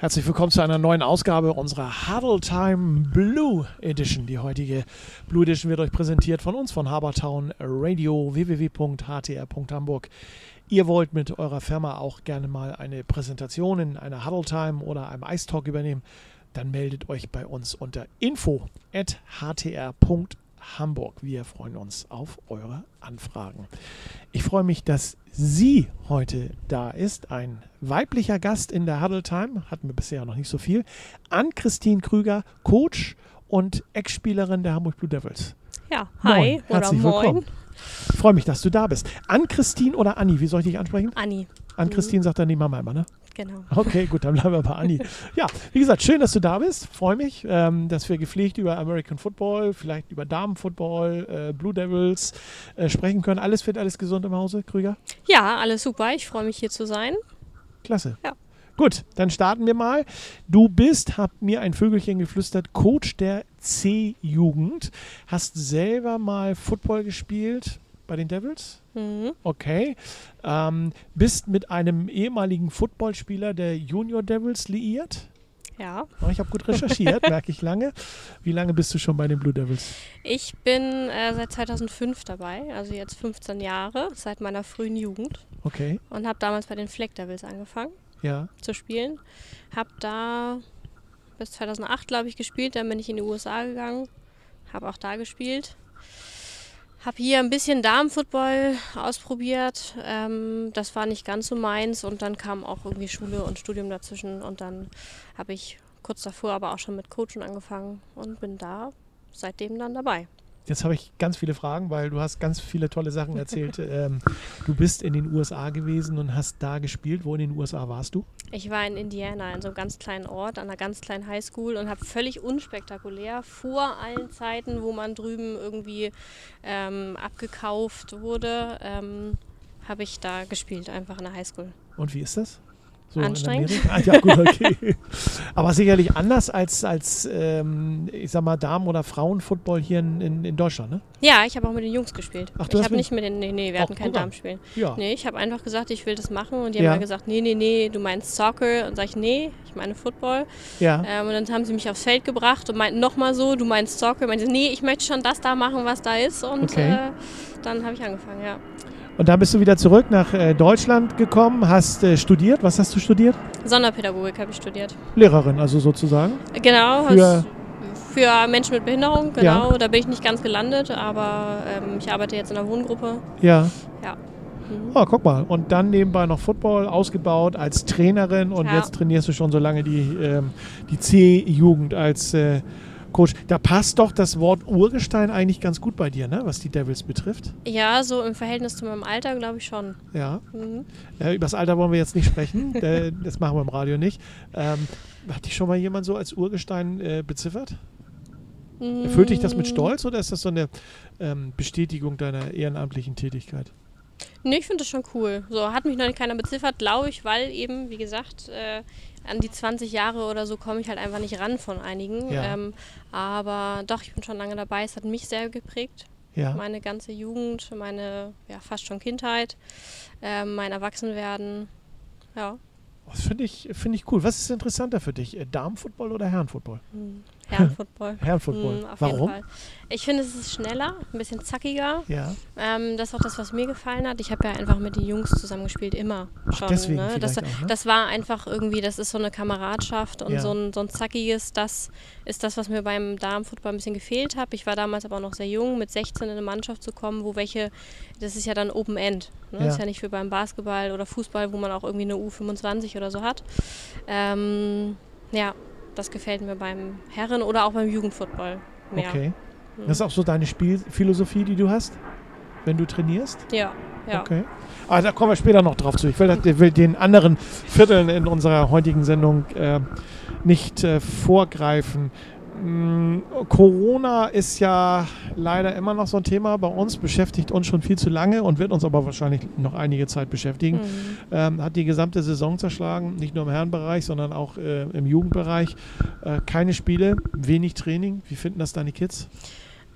Herzlich willkommen zu einer neuen Ausgabe unserer Huddle Time Blue Edition. Die heutige Blue Edition wird euch präsentiert von uns, von Habertown Radio, www.htr.hamburg. Ihr wollt mit eurer Firma auch gerne mal eine Präsentation in einer Huddle Time oder einem Ice Talk übernehmen, dann meldet euch bei uns unter info.htr.hamburg. Hamburg. Wir freuen uns auf eure Anfragen. Ich freue mich, dass sie heute da ist. Ein weiblicher Gast in der Huddle Time. Hatten wir bisher noch nicht so viel. Ann-Christine Krüger, Coach und Ex-Spielerin der Hamburg Blue Devils. Ja, hi moin. Herzlich moin. Willkommen. Ich freue mich, dass du da bist. Ann-Christine oder Anni? Wie soll ich dich ansprechen? Anni. Ann-Christine sagt dann die Mama immer, ne? Genau. Okay, gut, dann bleiben wir bei Anni. Ja, wie gesagt, schön, dass du da bist. Freue mich, ähm, dass wir gepflegt über American Football, vielleicht über Damenfootball, äh, Blue Devils äh, sprechen können. Alles fit, alles gesund im Hause, Krüger? Ja, alles super. Ich freue mich hier zu sein. Klasse. Ja. Gut, dann starten wir mal. Du bist, hab mir ein Vögelchen geflüstert, Coach der C-Jugend. Hast selber mal Football gespielt bei den Devils? Mhm. Okay. Ähm, bist mit einem ehemaligen Footballspieler der Junior Devils liiert? Ja. Oh, ich habe gut recherchiert, merke ich lange. Wie lange bist du schon bei den Blue Devils? Ich bin äh, seit 2005 dabei, also jetzt 15 Jahre, seit meiner frühen Jugend. Okay, Und habe damals bei den Flag Devils angefangen ja. zu spielen. Habe da bis 2008, glaube ich, gespielt. Dann bin ich in die USA gegangen. Habe auch da gespielt. Habe hier ein bisschen Damenfootball ausprobiert. Ähm, das war nicht ganz so meins. Und dann kam auch irgendwie Schule und Studium dazwischen. Und dann habe ich kurz davor aber auch schon mit Coachen angefangen und bin da seitdem dann dabei. Jetzt habe ich ganz viele Fragen, weil du hast ganz viele tolle Sachen erzählt. ähm, du bist in den USA gewesen und hast da gespielt. Wo in den USA warst du? Ich war in Indiana, in so einem ganz kleinen Ort, an einer ganz kleinen Highschool und habe völlig unspektakulär vor allen Zeiten, wo man drüben irgendwie ähm, abgekauft wurde, ähm, habe ich da gespielt, einfach in der Highschool. Und wie ist das? So Anstrengend. Ah, ja, gut, okay. Aber sicherlich anders als, als ähm, ich sag mal, Damen- oder Frauenfootball hier in, in, in Deutschland, ne? Ja, ich habe auch mit den Jungs gespielt. Ach, du ich habe nicht mit den, nee, nee, wir hatten kein guck an. Damenspiel. Ja. Nee, ich habe einfach gesagt, ich will das machen und die Ja. haben dann gesagt, nee, nee, nee, du meinst Soccer und sag ich, nee, ich meine Football. Ja. Ähm, und dann haben sie mich aufs Feld gebracht und meinten nochmal so, du meinst Soccer. Und meinte, nee, ich möchte schon das da machen, was da ist. Und Okay. äh, dann habe ich angefangen, ja. Und dann bist du wieder zurück nach äh, Deutschland gekommen, hast äh, studiert. Was hast du studiert? Sonderpädagogik habe ich studiert. Lehrerin, also sozusagen. Genau, Für- für Menschen mit Behinderung, Ja. genau. Da bin ich nicht ganz gelandet, aber ähm, ich arbeite jetzt in einer Wohngruppe. Ja. Ja. Mhm. Oh, guck mal. Und dann nebenbei noch Football ausgebaut als Trainerin und Ja. jetzt trainierst du schon so lange die, ähm, die C-Jugend als äh, Coach. Da passt doch das Wort Urgestein eigentlich ganz gut bei dir, ne? was die Devils betrifft. Ja, so im Verhältnis zu meinem Alter glaube ich schon. Ja. Mhm. Äh, über das Alter wollen wir jetzt nicht sprechen. das machen wir im Radio nicht. Ähm, hat dich schon mal jemand so als Urgestein äh, beziffert? Erfüllt dich das mit Stolz oder ist das so eine ähm, Bestätigung deiner ehrenamtlichen Tätigkeit? Nee, ich finde das schon cool. So hat mich noch nicht keiner beziffert, glaube ich, weil eben, wie gesagt, äh, an die 20 Jahre oder so komme ich halt einfach nicht ran von einigen. Ja. Ähm, aber doch, ich bin schon lange dabei. Es hat mich sehr geprägt. Ja. Meine ganze Jugend, meine ja, fast schon Kindheit, ähm, mein Erwachsenwerden. Ja, Das finde ich, find ich cool. Was ist interessanter für dich? Äh, Damenfootball oder Herrenfootball? hm, Herrenfootball. Herrenfootball. Hm, auf Warum? Ich finde, es ist schneller, ein bisschen zackiger. Ja. Ähm, das ist auch das, was mir gefallen hat. Ich habe ja einfach mit den Jungs zusammengespielt, immer Ach, schon. deswegen ne? das, auch, ne? das war einfach irgendwie, das ist so eine Kameradschaft und Ja. so, ein, so ein zackiges, das ist das, was mir beim Damenfußball ein bisschen gefehlt hat. Ich war damals aber auch noch sehr jung, mit 16 in eine Mannschaft zu kommen, wo welche, das ist ja dann Open End. Ne? Ja. Das ist ja nicht wie beim Basketball oder Fußball, wo man auch irgendwie eine U25 oder so hat. Ähm, ja, das gefällt mir beim Herren- oder auch beim Jugendfootball mehr. Okay. Hm. Das ist auch so deine Spielphilosophie, die du hast, wenn du trainierst? Ja, ja. Okay. Aber da kommen wir später noch drauf zu. Ich will, will den anderen Vierteln in unserer heutigen Sendung äh, nicht äh, vorgreifen. Mm, Corona ist ja leider immer noch so ein Thema bei uns, beschäftigt uns schon viel zu lange und wird uns aber wahrscheinlich noch einige Zeit beschäftigen. Mhm. Ähm, hat die gesamte Saison zerschlagen, nicht nur im Herrenbereich, sondern auch äh, im Jugendbereich. Äh, keine Spiele, wenig Training. Wie finden das deine Kids?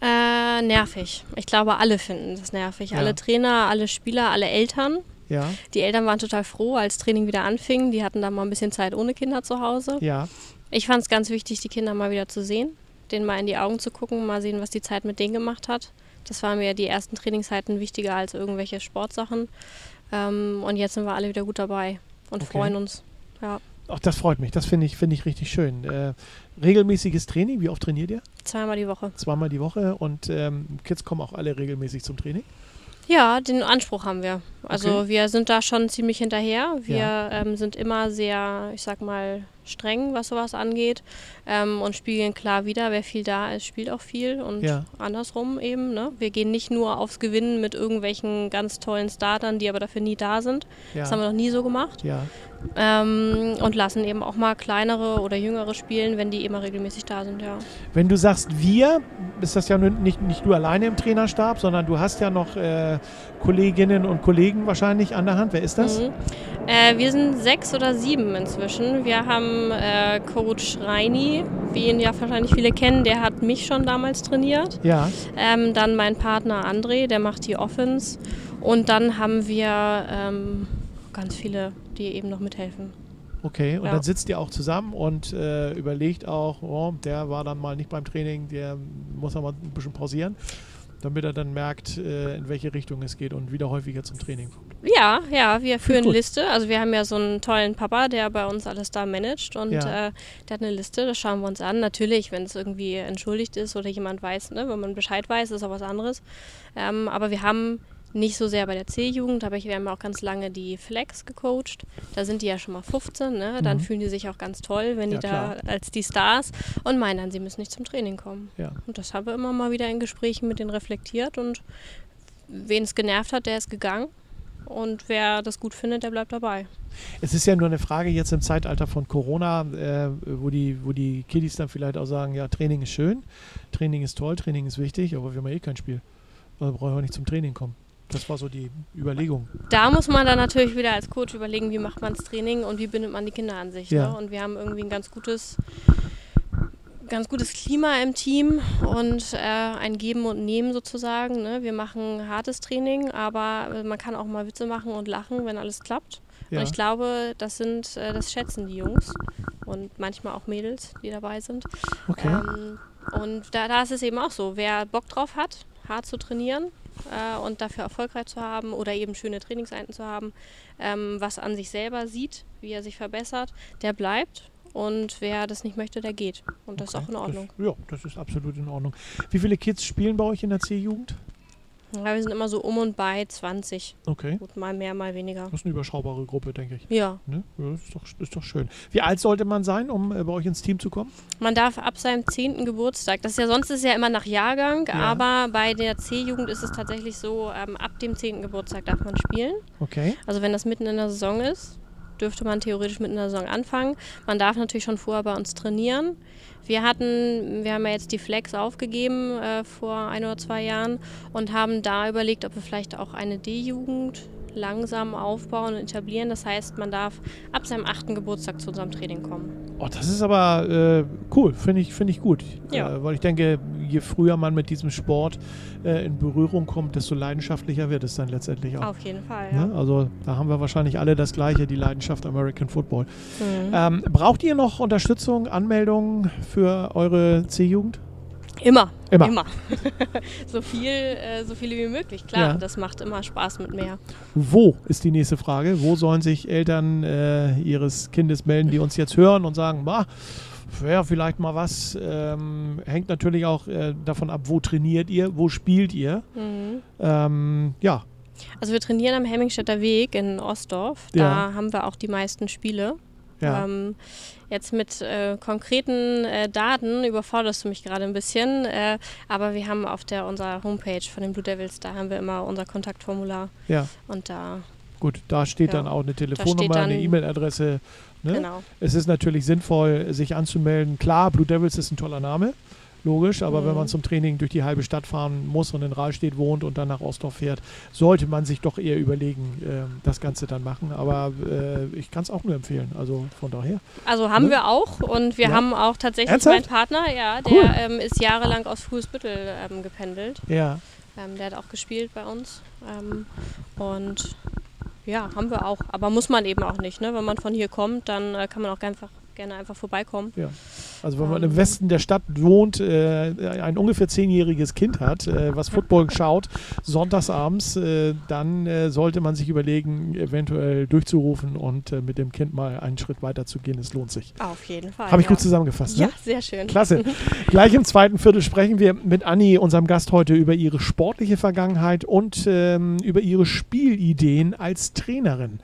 Äh, nervig. Ich glaube, alle finden das nervig. Ja. Alle Trainer, alle Spieler, alle Eltern. Ja, Die Eltern waren total froh, als Training wieder anfing. Die hatten dann mal ein bisschen Zeit ohne Kinder zu Hause. ja, Ich fand es ganz wichtig, die Kinder mal wieder zu sehen, denen mal in die Augen zu gucken, mal sehen, was die Zeit mit denen gemacht hat. Das waren mir die ersten Trainingszeiten wichtiger als irgendwelche Sportsachen. Ähm, und jetzt sind wir alle wieder gut dabei und Okay. freuen uns. Ja, auch das freut mich. Das finde ich, finde ich richtig schön. Äh, regelmäßiges Training, wie oft trainiert ihr? zweimal die Woche. Zweimal die Woche und ähm, Kids kommen auch alle regelmäßig zum Training. Ja, den Anspruch haben wir. Also Okay. wir sind da schon ziemlich hinterher. Wir Ja. ähm, sind immer sehr, ich sag mal, streng, was sowas angeht ähm, und spiegeln klar wieder, wer viel da ist, spielt auch viel und Ja. andersrum eben. Ne? Wir gehen nicht nur aufs Gewinnen mit irgendwelchen ganz tollen Startern, die aber dafür nie da sind. Ja, Das haben wir noch nie so gemacht. ja. Ähm, und lassen eben auch mal kleinere oder jüngere spielen, wenn die immer regelmäßig da sind, ja. Wenn du sagst wir, ist das ja nicht, nicht du alleine im Trainerstab, sondern du hast ja noch äh, Kolleginnen und Kollegen wahrscheinlich an der Hand. Wer ist das? Mhm. Äh, wir sind sechs oder sieben inzwischen. Wir haben äh, Coach Reini, wie ihn ja wahrscheinlich viele kennen, der hat mich schon damals trainiert. Ja, Ähm, dann mein Partner André, der macht die Offense. Und dann haben wir ähm, ganz viele, die eben noch mithelfen. okay. Und Ja. dann sitzt ihr auch zusammen und äh, überlegt auch, oh, der war dann mal nicht beim Training, der muss aber ein bisschen pausieren, damit er dann merkt, äh, in welche Richtung es geht und wieder häufiger zum Training kommt. Ja, ja, wir führen gut. Liste. Also wir haben ja so einen tollen Papa, der bei uns alles da managt und Ja. äh, der hat eine Liste, das schauen wir uns an. Natürlich, wenn es irgendwie entschuldigt ist oder jemand weiß, ne, wenn man Bescheid weiß, ist auch was anderes. Ähm, aber wir haben nicht so sehr bei der C-Jugend, aber ich, wir haben auch ganz lange die Flex gecoacht. Da sind die ja schon mal 15, ne? dann Mhm. fühlen die sich auch ganz toll, wenn Ja, die klar. da als die Stars und meinen dann, sie müssen nicht zum Training kommen. Ja. Und das haben wir immer mal wieder in Gesprächen mit denen reflektiert und wen es genervt hat, der ist gegangen. Und wer das gut findet, der bleibt dabei. Es ist ja nur eine Frage jetzt im Zeitalter von Corona, äh, wo, die, wo die Kiddies dann vielleicht auch sagen, ja, Training ist schön, Training ist toll, Training ist wichtig, aber wir haben ja eh kein Spiel. Also brauchen wir nicht zum Training kommen. Das war so die Überlegung. Da muss man dann natürlich wieder als Coach überlegen, wie macht man das Training und wie bindet man die Kinder an sich. Ja. Ne? Und wir haben irgendwie ein ganz gutes, ganz gutes Klima im Team und äh, ein Geben und Nehmen sozusagen. Ne? Wir machen hartes Training, aber äh, man kann auch mal Witze machen und lachen, wenn alles klappt. Ja. Und ich glaube, das sind, äh, das schätzen die Jungs und manchmal auch Mädels, die dabei sind. Okay. Ähm, und da, da ist es eben auch so, wer Bock drauf hat, hart zu trainieren äh, und dafür erfolgreich zu haben oder eben schöne Trainingseinheiten zu haben, ähm, was an sich selber sieht, wie er sich verbessert, der bleibt. Und wer das nicht möchte, der geht. Und das ist auch in Ordnung. Das, ja, das ist absolut in Ordnung. Wie viele Kids spielen bei euch in der C-Jugend? Ja, wir sind immer so um und bei 20. Okay. Gut, mal mehr, mal weniger. Das ist eine überschaubare Gruppe, denke ich. Ja, Ne? Ja, ist, doch, ist doch schön. Wie alt sollte man sein, um äh, bei euch ins Team zu kommen? man darf ab seinem 10. Geburtstag, das ist ja sonst ist ja immer nach Jahrgang, Ja. aber bei der C-Jugend ist es tatsächlich so, ähm, ab dem 10. Geburtstag darf man spielen. Okay. Also wenn das mitten in der Saison ist, dürfte man theoretisch mitten in der Saison anfangen. Man darf natürlich schon vorher bei uns trainieren. Wir hatten, wir haben ja jetzt die Flex aufgegeben äh, vor ein oder zwei Jahren und haben da überlegt, ob wir vielleicht auch eine D-Jugend langsam aufbauen und etablieren. Das heißt, man darf ab seinem achten Geburtstag zu unserem Training kommen. Oh, das ist aber äh, cool, finde ich, find ich gut. Ja. Äh, weil ich denke, je früher man mit diesem Sport äh, in Berührung kommt, desto leidenschaftlicher wird es dann letztendlich auch. Auf jeden Fall, ja. Ne? Also da haben wir wahrscheinlich alle das Gleiche, die Leidenschaft American Football. Mhm. Ähm, braucht ihr noch Unterstützung, Anmeldungen für eure C-Jugend? Immer. Immer. so viel, äh, so viele wie möglich. Klar, Ja. das macht immer Spaß mit mehr. Wo ist die nächste Frage? Wo sollen sich Eltern äh, ihres Kindes melden, die uns jetzt hören und sagen, bah, wäre vielleicht mal was. Ähm, hängt natürlich auch äh, davon ab, wo trainiert ihr, wo spielt ihr. Mhm. Ähm, ja, Also wir trainieren am Hemmingstädter Weg in Ostdorf. Da Ja. haben wir auch die meisten Spiele. ja. Ähm, jetzt mit äh, konkreten äh, Daten überforderst du mich gerade ein bisschen, äh, aber wir haben auf der unserer Homepage von den Blue Devils, da haben wir immer unser Kontaktformular ja. und da, Gut, da steht Ja. dann auch eine Telefonnummer, dann- eine E-Mail-Adresse. Ne? genau. Es ist natürlich sinnvoll, sich anzumelden. Klar, Blue Devils ist ein toller Name, logisch, aber Mhm. wenn man zum Training durch die halbe Stadt fahren muss und in Rahlstedt wohnt und dann nach Ostdorf fährt, sollte man sich doch eher überlegen, ähm, das Ganze dann machen. Aber äh, ich kann es auch nur empfehlen. Also von daher. Also haben Ne? wir auch und wir Ja. haben auch tatsächlich Ernsthaft? meinen Partner, ja, der Cool. ähm, ist jahrelang aus Fußbüttel ähm, gependelt. Ja, Ähm, der hat auch gespielt bei uns. Ähm, und Ja, haben wir auch. Aber muss man eben auch nicht. Ne? Wenn man von hier kommt, dann äh, kann man auch einfach gerne einfach vorbeikommen. Ja. Also wenn man im Westen der Stadt wohnt, äh, ein ungefähr zehnjähriges Kind hat, äh, was Football schaut, sonntagsabends, äh, dann äh, sollte man sich überlegen, eventuell durchzurufen und äh, mit dem Kind mal einen Schritt weiter zu gehen. Es lohnt sich. Auf jeden Fall. Habe ich ja. gut zusammengefasst, ne? Ja, sehr schön. Klasse. Gleich im zweiten Viertel sprechen wir mit Anni, unserem Gast heute, über ihre sportliche Vergangenheit und ähm, über ihre Spielideen als Trainerin.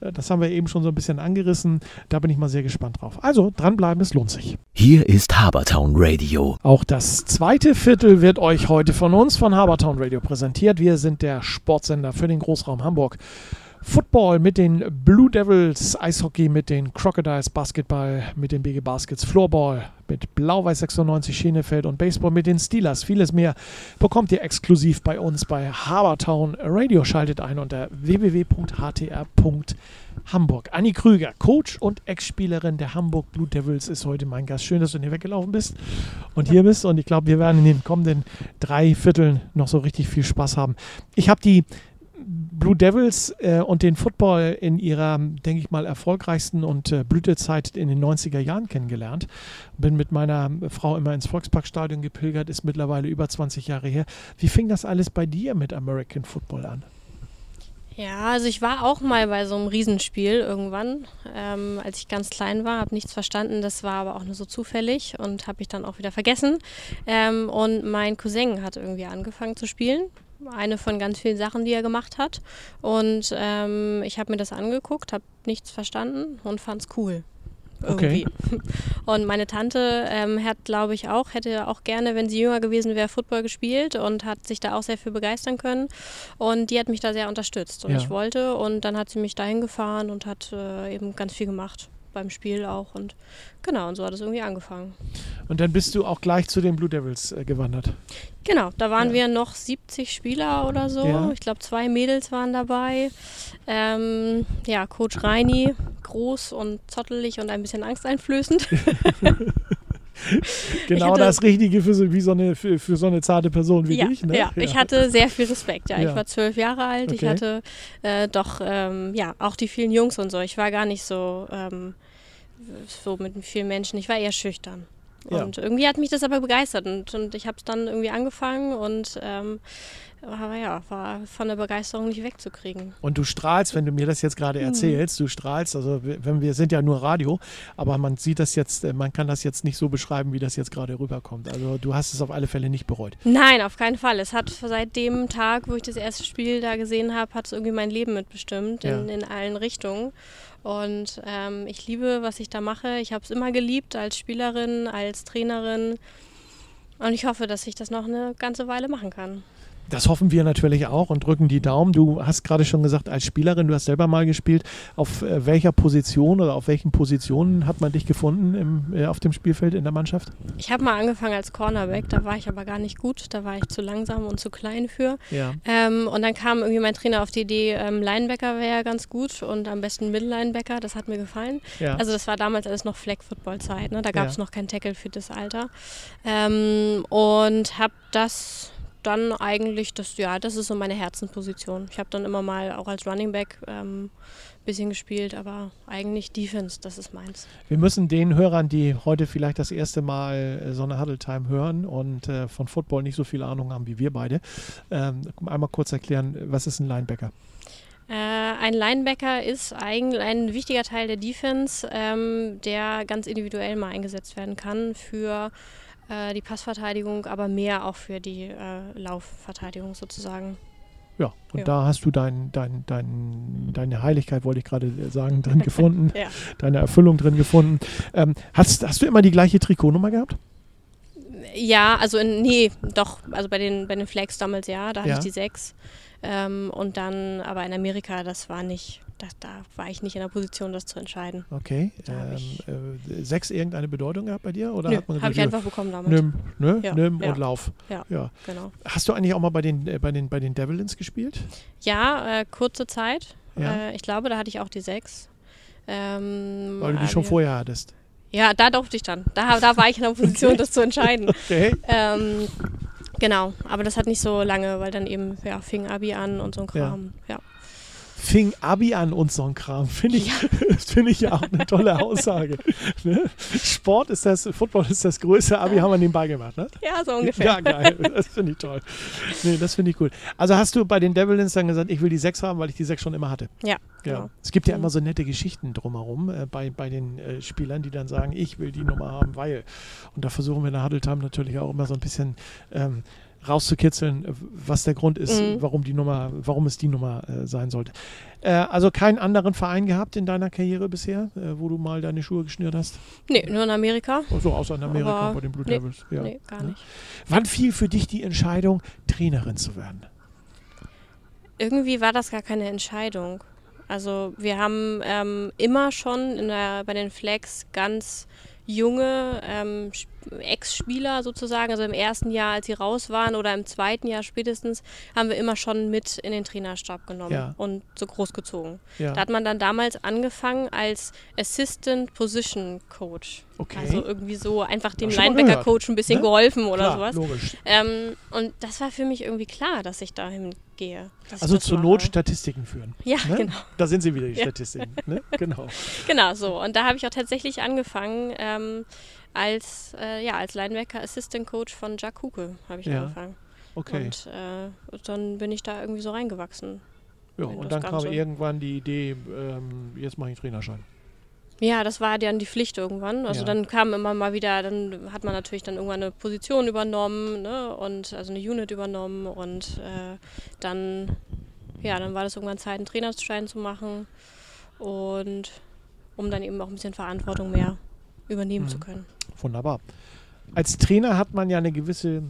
Das haben wir eben schon so ein bisschen angerissen. Da bin ich mal sehr gespannt drauf. Also dranbleiben, es lohnt sich. Hier ist Habertown Radio. Auch das zweite Viertel wird euch heute von uns von Habertown Radio präsentiert. Wir sind der Sportsender für den Großraum Hamburg. Football mit den Blue Devils, Eishockey mit den Crocodiles, Basketball mit den BG Baskets, Floorball mit Blau-Weiß 96 Schenefeld und Baseball mit den Steelers. Vieles mehr bekommt ihr exklusiv bei uns bei Habertown Radio. Schaltet ein unter www.htr.hamburg. Anni Krüger, Coach und Ex-Spielerin der Hamburg Blue Devils, ist heute mein Gast. Schön, dass du hier weggelaufen bist und hier bist. Und ich glaube, wir werden in den kommenden drei Vierteln noch so richtig viel Spaß haben. Ich habe die Blue Devils äh, und den Football in ihrer, denke ich mal, erfolgreichsten und äh, Blütezeit in den 90er Jahren kennengelernt. Bin mit meiner Frau immer ins Volksparkstadion gepilgert, ist mittlerweile über 20 Jahre her. Wie fing das alles bei dir mit American Football an? Ja, also ich war auch mal bei so einem Riesenspiel irgendwann, ähm, als ich ganz klein war, habe nichts verstanden, das war aber auch nur so zufällig und habe ich dann auch wieder vergessen. Ähm, und mein Cousin hat irgendwie angefangen zu spielen, eine von ganz vielen Sachen, die er gemacht hat. Und ähm, ich habe mir das angeguckt, habe nichts verstanden und fand es cool. Okay. Irgendwie. Und meine Tante ähm, hat, glaube ich, auch, hätte auch gerne, wenn sie jünger gewesen wäre, Football gespielt und hat sich da auch sehr für begeistern können. Und die hat mich da sehr unterstützt. Und Ja. ich wollte und dann hat sie mich dahin gefahren und hat äh, eben ganz viel gemacht beim Spiel auch. Und genau, und so hat es irgendwie angefangen. Und dann bist du auch gleich zu den Blue Devils äh, gewandert. Genau, da waren Ja. wir noch 70 Spieler oder so. Ja. Ich glaube, zwei Mädels waren dabei. Ähm, ja, Coach Reini, groß und zottelig und ein bisschen angsteinflößend. Genau hatte- das Richtige für so, wie so eine, für, für so eine zarte Person wie ja, dich. Ne? ja, ich hatte sehr viel Respekt. Ja, Ja. ich war zwölf Jahre alt. Ich Okay. hatte äh, doch, ähm, ja, auch die vielen Jungs und so. Ich war gar nicht so, ähm, so mit vielen Menschen. Ich war eher schüchtern. Ja. Und irgendwie hat mich das aber begeistert und, und ich habe es dann irgendwie angefangen und ähm, aber ja, war von der Begeisterung nicht wegzukriegen. Und du strahlst, wenn du mir das jetzt Mhm. gerade erzählst, du strahlst, also wenn wir sind ja nur Radio, aber man sieht das jetzt, äh, man kann das jetzt nicht so beschreiben, wie das jetzt gerade rüberkommt. Also du hast es auf alle Fälle nicht bereut. Nein, auf keinen Fall. Es hat seit dem Tag, wo ich das erste Spiel da gesehen habe, hat es irgendwie mein Leben mitbestimmt in, Ja. in allen Richtungen. Und ähm, ich liebe, was ich da mache. Ich habe es immer geliebt als Spielerin, als Trainerin. Und ich hoffe, dass ich das noch eine ganze Weile machen kann. Das hoffen wir natürlich auch und drücken die Daumen. Du hast gerade schon gesagt, als Spielerin, du hast selber mal gespielt. Auf äh, welcher Position oder auf welchen Positionen hat man dich gefunden im, äh, auf dem Spielfeld in der Mannschaft? Ich habe mal angefangen als Cornerback, da war ich aber gar nicht gut. Da war ich zu langsam und zu klein für. Ja. Ähm, und dann kam irgendwie mein Trainer auf die Idee, ähm, Linebacker wäre ja ganz gut und am besten Middle-Linebacker. Das hat mir gefallen. ja. Also das war damals alles noch Flag-Football-Zeit, ne? da gab es Ja. noch kein Tackle für das Alter. Ähm, und habe das dann eigentlich, das, ja, das ist so meine Herzenposition. Ich habe dann immer mal auch als Running Back ähm, bisschen gespielt, aber eigentlich Defense, das ist meins. Wir müssen den Hörern, die heute vielleicht das erste Mal äh, so eine Huddle Time hören und äh, von Football nicht so viel Ahnung haben wie wir beide, ähm, einmal kurz erklären, was ist ein Linebacker? Äh, ein Linebacker ist eigentlich ein wichtiger Teil der Defense, ähm, der ganz individuell mal eingesetzt werden kann für äh, die Passverteidigung, aber mehr auch für die äh, Laufverteidigung sozusagen. Ja, und Ja. da hast du dein, dein, dein, deine Heiligkeit, wollte ich gerade sagen, drin gefunden, Ja. deine Erfüllung drin gefunden. Ähm, hast, hast du immer die gleiche Trikotnummer gehabt? Ja, also in, nee, doch, also bei den, bei den Flags damals ja, da hatte Ja. ich die sechs. Ähm, und dann, aber in Amerika, das war nicht, da, da war ich nicht in der Position, das zu entscheiden. Okay. Ähm, äh, sechs irgendeine Bedeutung gehabt bei dir? Oder Nö, hat man habe ich einfach bekommen damals. nimm, ne? Ja, nimm ja. und lauf? Ja. ja. Genau. Hast du eigentlich auch mal bei den, äh, bei den, bei den Devils gespielt? Ja, äh, kurze Zeit. Ja. Äh, ich glaube, da hatte ich auch die sechs. Ähm, Weil du die äh, schon vorher hattest. Ja, da durfte ich dann. Da, da war ich in der Position, das zu entscheiden. Okay. Ähm, genau, aber das hat nicht so lange, weil dann eben ja, fing Abi an und so ein Kram. Ja. Fing Abi an und so ein Kram. Finde ich, finde ich ja auch eine tolle Aussage. Ne? Sport ist das, Football ist das größte Abi, haben wir nebenbei gemacht, ne? Ja, so ungefähr. Ja, geil. Das finde ich toll. Nee, das finde ich gut. Also hast du bei den Devils dann gesagt, ich will die sechs haben, weil ich die sechs schon immer hatte. Ja. Ja. Genau. Es gibt ja Mhm. immer so nette Geschichten drumherum äh, bei, bei den äh, Spielern, die dann sagen, ich will die Nummer haben, weil. Und da versuchen wir in der Huddle Time natürlich auch immer so ein bisschen ähm, rauszukitzeln, äh, was der Grund ist, Mhm. warum die Nummer, warum es die Nummer äh, sein sollte. Äh, also keinen anderen Verein gehabt in deiner Karriere bisher, äh, wo du mal deine Schuhe geschnürt hast? Nee, nur in Amerika. Also außer in Amerika Aber bei den Blue nee, Devils. Ja. Nee, gar nicht. Wann fiel für dich die Entscheidung, Trainerin zu werden? Irgendwie war das gar keine Entscheidung. Also wir haben ähm, immer schon der, bei den Flags ganz junge ähm, Sp- Ex-Spieler sozusagen, also im ersten Jahr, als sie raus waren oder im zweiten Jahr spätestens, haben wir immer schon mit in den Trainerstab genommen Ja. und so großgezogen. Ja. Da hat man dann damals angefangen als Assistant Position Coach. Okay. Also irgendwie so einfach dem Linebacker-Coach ein bisschen Ne? geholfen oder Klar, sowas. logisch. Ähm, und das war für mich irgendwie klar, dass ich dahin gehe. Also zur. Not Statistiken führen. Ja, ne? genau. Da sind sie wieder, die Ja. Statistiken. Ne? Genau. Genau, so. Und da habe ich auch tatsächlich angefangen ähm, als, äh, ja, als Linebacker Assistant Coach von Jack Huke habe ich Ja, angefangen. Okay. Und äh, dann bin ich da irgendwie so reingewachsen. ja, und dann kam Ganze. irgendwann die Idee, ähm, jetzt mache ich einen Trainerschein. Ja, das war dann die Pflicht irgendwann. Also Ja. dann kam immer mal wieder, dann hat man natürlich dann irgendwann eine Position übernommen, ne? Und also eine Unit übernommen und äh, dann, ja, dann war das irgendwann Zeit, einen Trainerschein zu machen und um dann eben auch ein bisschen Verantwortung mehr übernehmen Mhm. zu können. Wunderbar. Als Trainer hat man ja eine gewisse,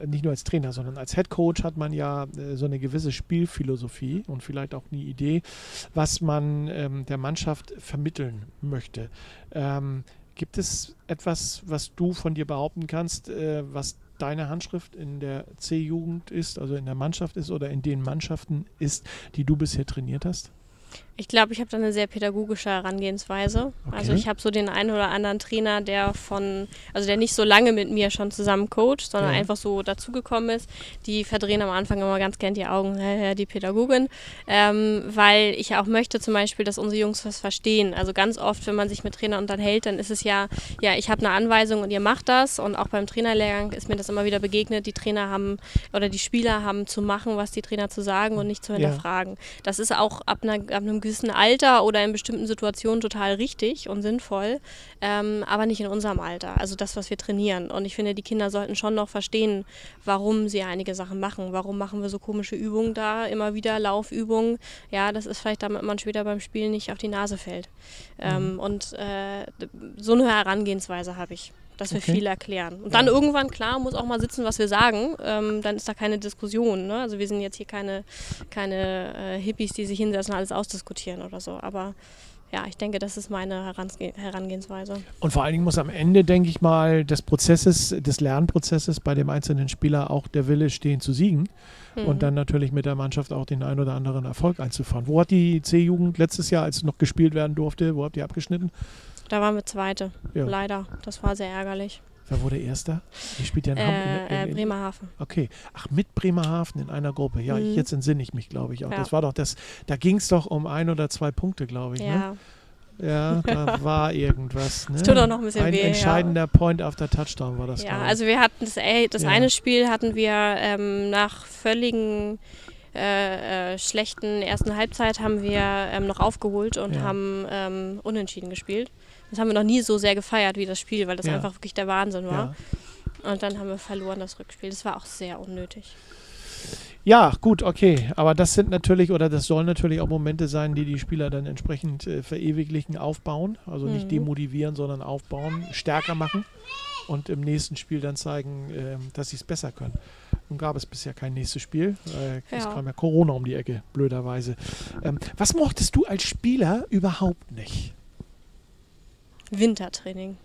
äh, nicht nur als Trainer, sondern als Head Coach hat man ja äh, so eine gewisse Spielphilosophie und vielleicht auch eine Idee, was man ähm, der Mannschaft vermitteln möchte. Ähm, gibt es etwas, was du von dir behaupten kannst, äh, was deine Handschrift in der C-Jugend ist, also in der Mannschaft ist oder in den Mannschaften ist, die du bisher trainiert hast? Ich glaube, ich habe da eine sehr pädagogische Herangehensweise. Also Okay. ich habe so den einen oder anderen Trainer, der von, also der nicht so lange mit mir schon zusammen coacht, sondern Ja. einfach so dazugekommen ist. Die verdrehen am Anfang immer ganz gern die Augen, "Hä, hä, die Pädagogin, ähm, weil ich auch möchte zum Beispiel, dass unsere Jungs was verstehen. Also ganz oft, wenn man sich mit Trainern unterhält, dann ist es ja, ja, ich habe eine Anweisung und ihr macht das. Und auch beim Trainerlehrgang ist mir das immer wieder begegnet. Die Trainer haben oder die Spieler haben zu machen, was die Trainer zu sagen und nicht zu Ja. hinterfragen. Das ist auch ab, einer, ab einem gewissen Alter oder in bestimmten Situationen total richtig und sinnvoll, ähm, aber nicht in unserem Alter. Also das, was wir trainieren. Und ich finde, die Kinder sollten schon noch verstehen, warum sie einige Sachen machen. Warum machen wir so komische Übungen da, immer wieder Laufübungen. Ja, das ist vielleicht, damit man später beim Spielen nicht auf die Nase fällt. Ähm, und äh, so eine Herangehensweise habe ich. Dass wir Okay. viel erklären. Und dann irgendwann, klar, muss auch mal sitzen, was wir sagen. Ähm, dann ist da keine Diskussion. Ne? Also wir sind jetzt hier keine, keine äh, Hippies, die sich hinsetzen und alles ausdiskutieren oder so. Aber ja, ich denke, das ist meine Herange Herangehensweise. Und vor allen Dingen muss am Ende, denke ich mal, des Prozesses, des Lernprozesses bei dem einzelnen Spieler auch der Wille stehen zu siegen Mhm. und dann natürlich mit der Mannschaft auch den ein oder anderen Erfolg einzufahren. Wo hat die C-Jugend letztes Jahr, als noch gespielt werden durfte, wo habt ihr abgeschnitten? Da waren wir Zweite. Ja. Leider. Das war sehr ärgerlich. Wer wurde Erster? Ihr spielt ja in, Hamm- in, Äh, in, äh, in, Bremerhaven. Okay. Ach, mit Bremerhaven in einer Gruppe. Ja, ich, Mhm. jetzt entsinne ich mich, glaube ich auch. Ja. Das war doch das, da ging es doch um ein oder zwei Punkte, glaube ich. Ne? Ja. Ja, da war irgendwas. Ne? Es tut auch noch ein bisschen ein weh, ja. entscheidender Point auf der Touchdown war das. Ja, also wir hatten das, ey, das Ja. eine Spiel hatten wir ähm, nach völligen äh, äh, schlechten ersten Halbzeit haben wir ähm, noch aufgeholt und Ja. haben ähm, unentschieden gespielt. Das haben wir noch nie so sehr gefeiert wie das Spiel, weil das Ja. einfach wirklich der Wahnsinn war. ja. Und dann haben wir verloren das Rückspiel. Das war auch sehr unnötig. Ja, gut, okay. Aber das sind natürlich oder das sollen natürlich auch Momente sein, die die Spieler dann entsprechend äh, verewiglichen, aufbauen. Also nicht Mhm. demotivieren, sondern aufbauen, stärker machen und im nächsten Spiel dann zeigen, ähm, dass sie es besser können. Nun gab es bisher kein nächstes Spiel. Äh, Es Ja. kam ja Corona um die Ecke, blöderweise. Ähm, was mochtest du als Spieler überhaupt nicht? Wintertraining.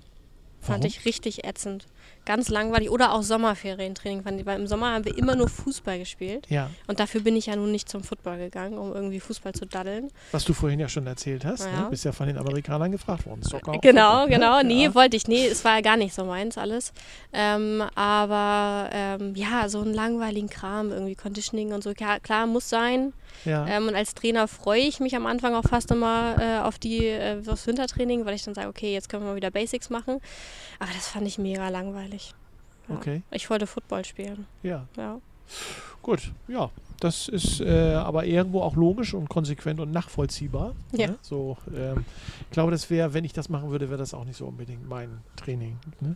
Fand Warum? ich richtig ätzend. Ganz langweilig. Oder auch Sommerferientraining fand ich, weil im Sommer haben wir immer nur Fußball gespielt. Ja, Und dafür bin ich ja nun nicht zum Football gegangen, um irgendwie Fußball zu daddeln. was du vorhin ja schon erzählt hast. Ja. Ne? Bist ja von den Amerikanern gefragt worden. Soccer auch Genau, Football, ne? genau. Nee, Ja. wollte ich. Nee, es war ja gar nicht so meins alles. Ähm, aber ähm, ja, so einen langweiligen Kram, irgendwie Conditioning und so. Ja, klar, muss sein. Ja. Ähm, und als Trainer freue ich mich am Anfang auch fast immer äh, auf die äh, aufs Wintertraining, weil ich dann sage, okay, jetzt können wir mal wieder Basics machen. Aber das fand ich mega langweilig. Ja. Okay. Ich wollte Football spielen. ja. Ja. Gut, ja. Das ist äh, aber irgendwo auch logisch und konsequent und nachvollziehbar. Ja. Ne? So, ähm, ich glaube, das wäre, wenn ich das machen würde, wäre das auch nicht so unbedingt mein Training. Ne?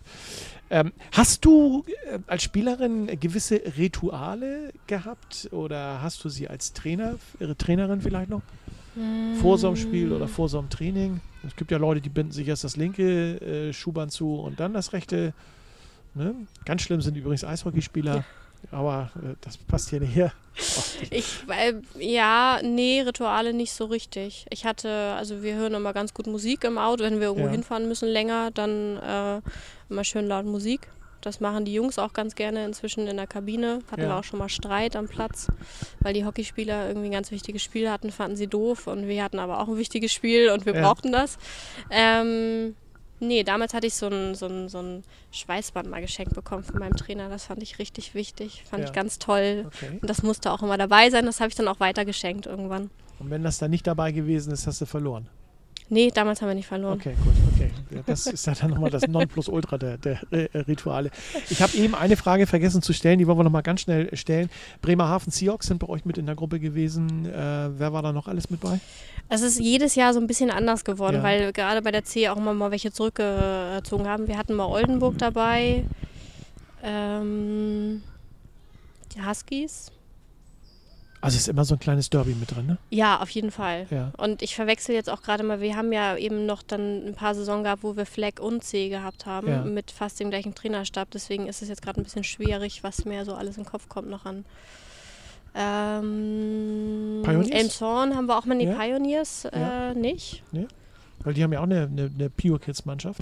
Ähm, hast du äh, als Spielerin gewisse Rituale gehabt oder hast du sie als Trainer, ihre Trainerin vielleicht noch? Vor so einem Spiel oder vor so einem Training? Es gibt ja Leute, die binden sich erst das linke äh, Schuhband zu und dann das rechte. Ne? Ganz schlimm sind übrigens Eishockeyspieler. Aber äh, das passt hier nicht her. Ich, äh, ja, nee, Rituale nicht so richtig. Ich hatte, also wir hören immer ganz gut Musik im Auto, wenn wir irgendwo Ja. hinfahren müssen länger, dann äh, immer schön laut Musik. Das machen die Jungs auch ganz gerne inzwischen in der Kabine. Hatten Ja. wir auch schon mal Streit am Platz, weil die Hockeyspieler irgendwie ein ganz wichtiges Spiel hatten, fanden sie doof und wir hatten aber auch ein wichtiges Spiel und wir Ja. brauchten das. Ähm, nee, damals hatte ich so ein, so, ein, so ein Schweißband mal geschenkt bekommen von meinem Trainer. Das fand ich richtig wichtig, fand Ja. ich ganz toll. Okay. Und das musste auch immer dabei sein. Das habe ich dann auch weitergeschenkt irgendwann. Und wenn das dann nicht dabei gewesen ist, hast du verloren. Nee, damals haben wir nicht verloren. Okay, gut, okay. Das ist ja dann nochmal das Nonplusultra der, der äh, Rituale. Ich habe eben eine Frage vergessen zu stellen, die wollen wir nochmal ganz schnell stellen. Bremerhaven Seahawks sind bei euch mit in der Gruppe gewesen. Äh, wer war da noch alles mit bei? Es ist jedes Jahr so ein bisschen anders geworden, Ja. weil gerade bei der C auch immer mal welche zurückgezogen haben. Wir hatten mal Oldenburg dabei, ähm, die Huskies. Also ist immer so ein kleines Derby mit drin, ne? Ja, auf jeden Fall. Ja. Und ich verwechsel jetzt auch gerade mal, wir haben ja eben noch dann ein paar Saison gehabt, wo wir Flag und C gehabt haben, Ja. mit fast dem gleichen Trainerstab. Deswegen ist es jetzt gerade ein bisschen schwierig, was mir so alles im Kopf kommt noch an. Ähm, Pioneers? Elmshorn haben wir auch mal, nee, Ja. Pioneers äh, nicht. Weil die haben ja auch eine, eine, eine Pure Kids Mannschaft.